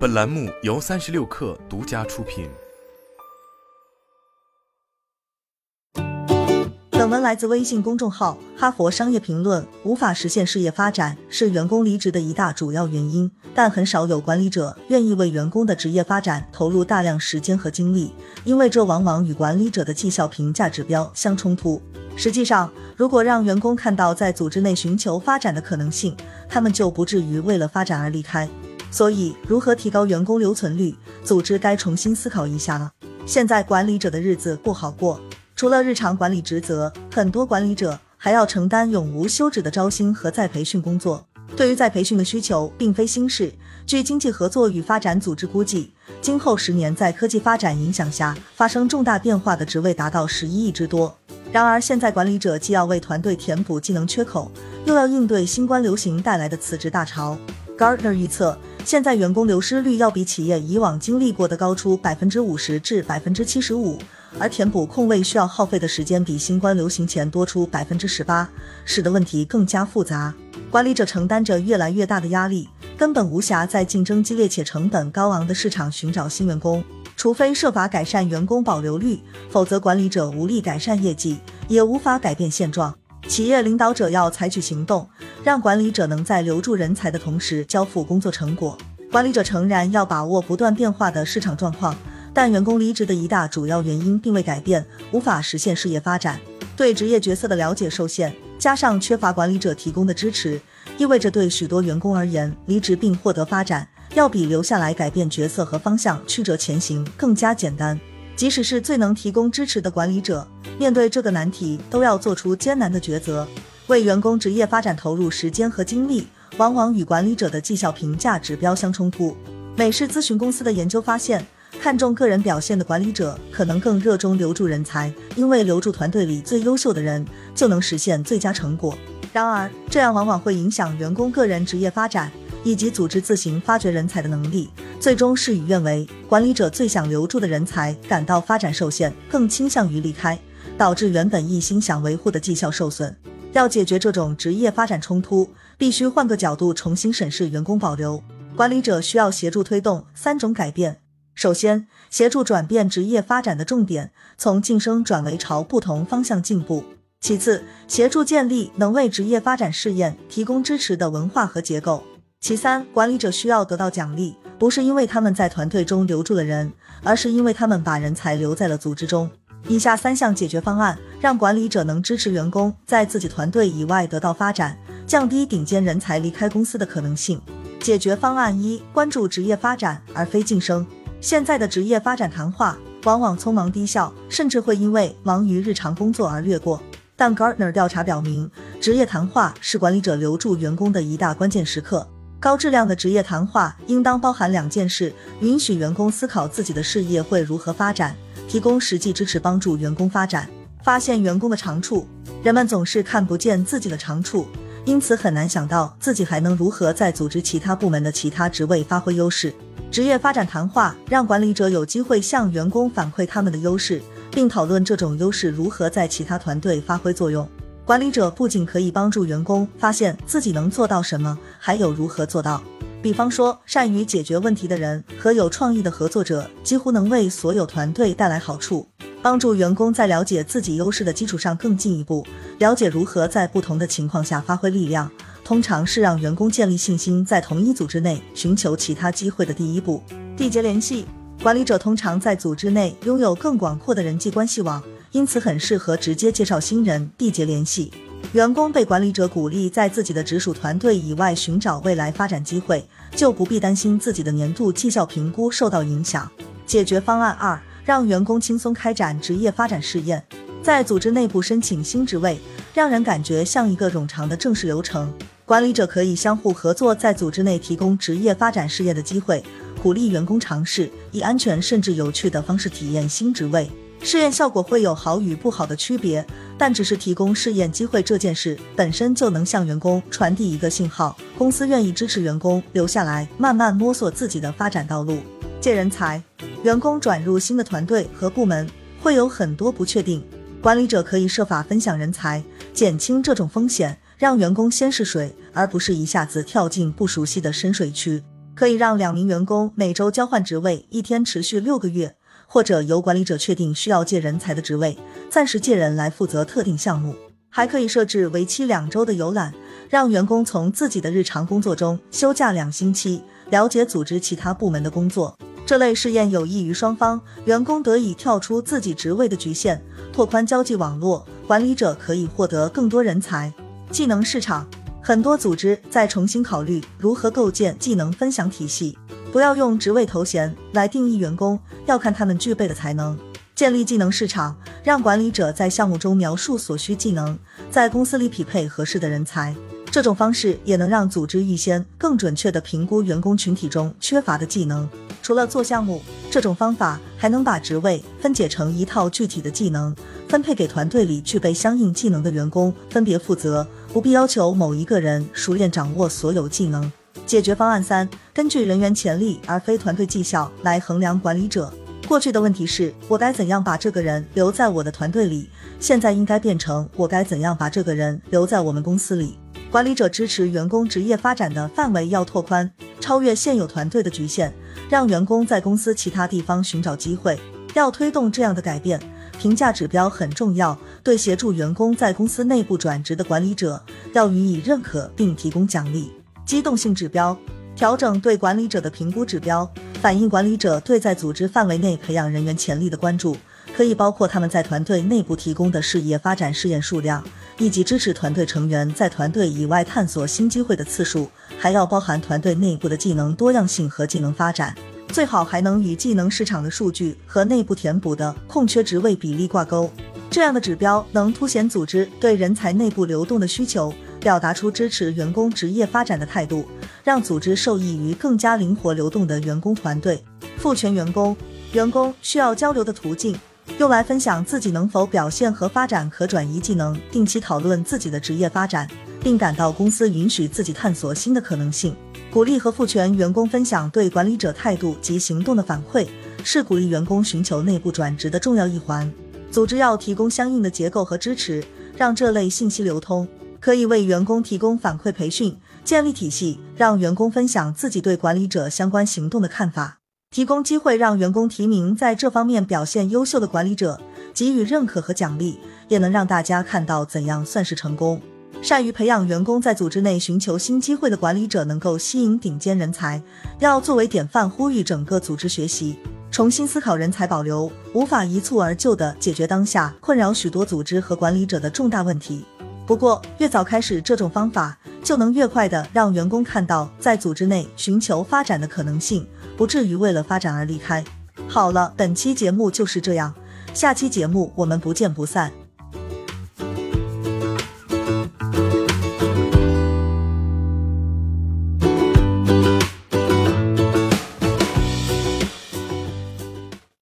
本栏目由三十六氪独家出品。本文来自微信公众号《哈佛商业评论》。无法实现事业发展是员工离职的一大主要原因，但很少有管理者愿意为员工的职业发展投入大量时间和精力，因为这往往与管理者的绩效评价指标相冲突。实际上，如果让员工看到在组织内寻求发展的可能性，他们就不至于为了发展而离开。所以，如何提高员工留存率，组织该重新思考一下了。现在管理者的日子不好过。除了日常管理职责，很多管理者还要承担永无休止的招新和再培训工作。对于再培训的需求，并非新事。据经济合作与发展组织估计，今后十年在科技发展影响下发生重大变化的职位达到十一亿之多。然而，现在管理者既要为团队填补技能缺口，又要应对新冠流行带来的辞职大潮。Gartner 预测，现在员工流失率要比企业以往经历过的高出百分之五十至百分之七十五。而填补空位需要耗费的时间比新冠流行前多出百分之十八，使得问题更加复杂。管理者承担着越来越大的压力，根本无暇在竞争激烈且成本高昂的市场寻找新员工。除非设法改善员工保留率，否则管理者无力改善业绩，也无法改变现状。企业领导者要采取行动，让管理者能在留住人才的同时交付工作成果。管理者诚然要把握不断变化的市场状况。但员工离职的一大主要原因并未改变，无法实现事业发展，对职业角色的了解受限，加上缺乏管理者提供的支持，意味着对许多员工而言，离职并获得发展，要比留下来改变角色和方向、曲折前行更加简单。即使是最能提供支持的管理者，面对这个难题，都要做出艰难的抉择。为员工职业发展投入时间和精力，往往与管理者的绩效评价指标相冲突。美式咨询公司的研究发现。看重个人表现的管理者可能更热衷留住人才，因为留住团队里最优秀的人就能实现最佳成果。然而，这样往往会影响员工个人职业发展以及组织自行发掘人才的能力，最终事与愿违。管理者最想留住的人才感到发展受限，更倾向于离开，导致原本一心想维护的绩效受损。要解决这种职业发展冲突，必须换个角度重新审视员工保留。管理者需要协助推动三种改变。首先，协助转变职业发展的重点，从晋升转为朝不同方向进步。其次，协助建立能为职业发展试验提供支持的文化和结构。其三，管理者需要得到奖励，不是因为他们在团队中留住了人，而是因为他们把人才留在了组织中。以下三项解决方案，让管理者能支持员工在自己团队以外得到发展，降低顶尖人才离开公司的可能性。解决方案一：关注职业发展而非晋升。现在的职业发展谈话往往匆忙低效，甚至会因为忙于日常工作而略过。但 Gartner 调查表明，职业谈话是管理者留住员工的一大关键时刻。高质量的职业谈话应当包含两件事：允许员工思考自己的事业会如何发展，提供实际支持帮助员工发展，发现员工的长处。人们总是看不见自己的长处，因此很难想到自己还能如何在组织其他部门的其他职位发挥优势。职业发展谈话让管理者有机会向员工反馈他们的优势，并讨论这种优势如何在其他团队发挥作用。管理者不仅可以帮助员工发现自己能做到什么，还有如何做到。比方说，善于解决问题的人和有创意的合作者几乎能为所有团队带来好处。帮助员工在了解自己优势的基础上更进一步了解如何在不同的情况下发挥力量。通常是让员工建立信心，在同一组织内寻求其他机会的第一步。缔结联系，管理者通常在组织内拥有更广阔的人际关系网，因此很适合直接介绍新人缔结联系。员工被管理者鼓励在自己的直属团队以外寻找未来发展机会，就不必担心自己的年度绩效评估受到影响。解决方案二：让员工轻松开展职业发展试验，在组织内部申请新职位，让人感觉像一个冗长的正式流程。管理者可以相互合作，在组织内提供职业发展事业的机会，鼓励员工尝试以安全甚至有趣的方式体验新职位。试验效果会有好与不好的区别，但只是提供试验机会这件事本身就能向员工传递一个信号：公司愿意支持员工留下来，慢慢摸索自己的发展道路。借人才，员工转入新的团队和部门会有很多不确定，管理者可以设法分享人才，减轻这种风险。让员工先试水，而不是一下子跳进不熟悉的深水区。可以让两名员工每周交换职位，一天持续六个月，或者由管理者确定需要借人才的职位，暂时借人来负责特定项目。还可以设置为期两周的游览，让员工从自己的日常工作中休假两星期，了解组织其他部门的工作。这类试验有益于双方，员工得以跳出自己职位的局限，拓宽交际网络；管理者可以获得更多人才。技能市场，很多组织在重新考虑如何构建技能分享体系。不要用职位头衔来定义员工，要看他们具备的才能。建立技能市场，让管理者在项目中描述所需技能，在公司里匹配合适的人才。这种方式也能让组织预先更准确地评估员工群体中缺乏的技能。除了做项目，这种方法还能把职位分解成一套具体的技能，分配给团队里具备相应技能的员工分别负责，不必要求某一个人熟练掌握所有技能。解决方案三：根据人员潜力而非团队绩效来衡量管理者。过去的问题是我该怎样把这个人留在我的团队里，现在应该变成我该怎样把这个人留在我们公司里。管理者支持员工职业发展的范围要拓宽，超越现有团队的局限，让员工在公司其他地方寻找机会。要推动这样的改变，评价指标很重要。对协助员工在公司内部转职的管理者，要予以认可并提供奖励。机动性指标。调整对管理者的评估指标，反映管理者对在组织范围内培养人员潜力的关注，可以包括他们在团队内部提供的事业发展试验数量，以及支持团队成员在团队以外探索新机会的次数，还要包含团队内部的技能多样性和技能发展，最好还能与技能市场的数据和内部填补的空缺职位比例挂钩。这样的指标能凸显组织对人才内部流动的需求。表达出支持员工职业发展的态度，让组织受益于更加灵活流动的员工团队。赋权员工，员工需要交流的途径，用来分享自己能否表现和发展可转移技能，定期讨论自己的职业发展，并感到公司允许自己探索新的可能性。鼓励和赋权员工分享对管理者态度及行动的反馈，是鼓励员工寻求内部转职的重要一环。组织要提供相应的结构和支持，让这类信息流通。可以为员工提供反馈培训，建立体系，让员工分享自己对管理者相关行动的看法，提供机会让员工提名在这方面表现优秀的管理者，给予认可和奖励，也能让大家看到怎样算是成功。善于培养员工在组织内寻求新机会的管理者，能够吸引顶尖人才，要作为典范，呼吁整个组织学习，重新思考人才保留，无法一蹴而就的解决当下困扰许多组织和管理者的重大问题。不过，越早开始这种方法，就能越快的让员工看到在组织内寻求发展的可能性，不至于为了发展而离开。好了，本期节目就是这样，下期节目我们不见不散。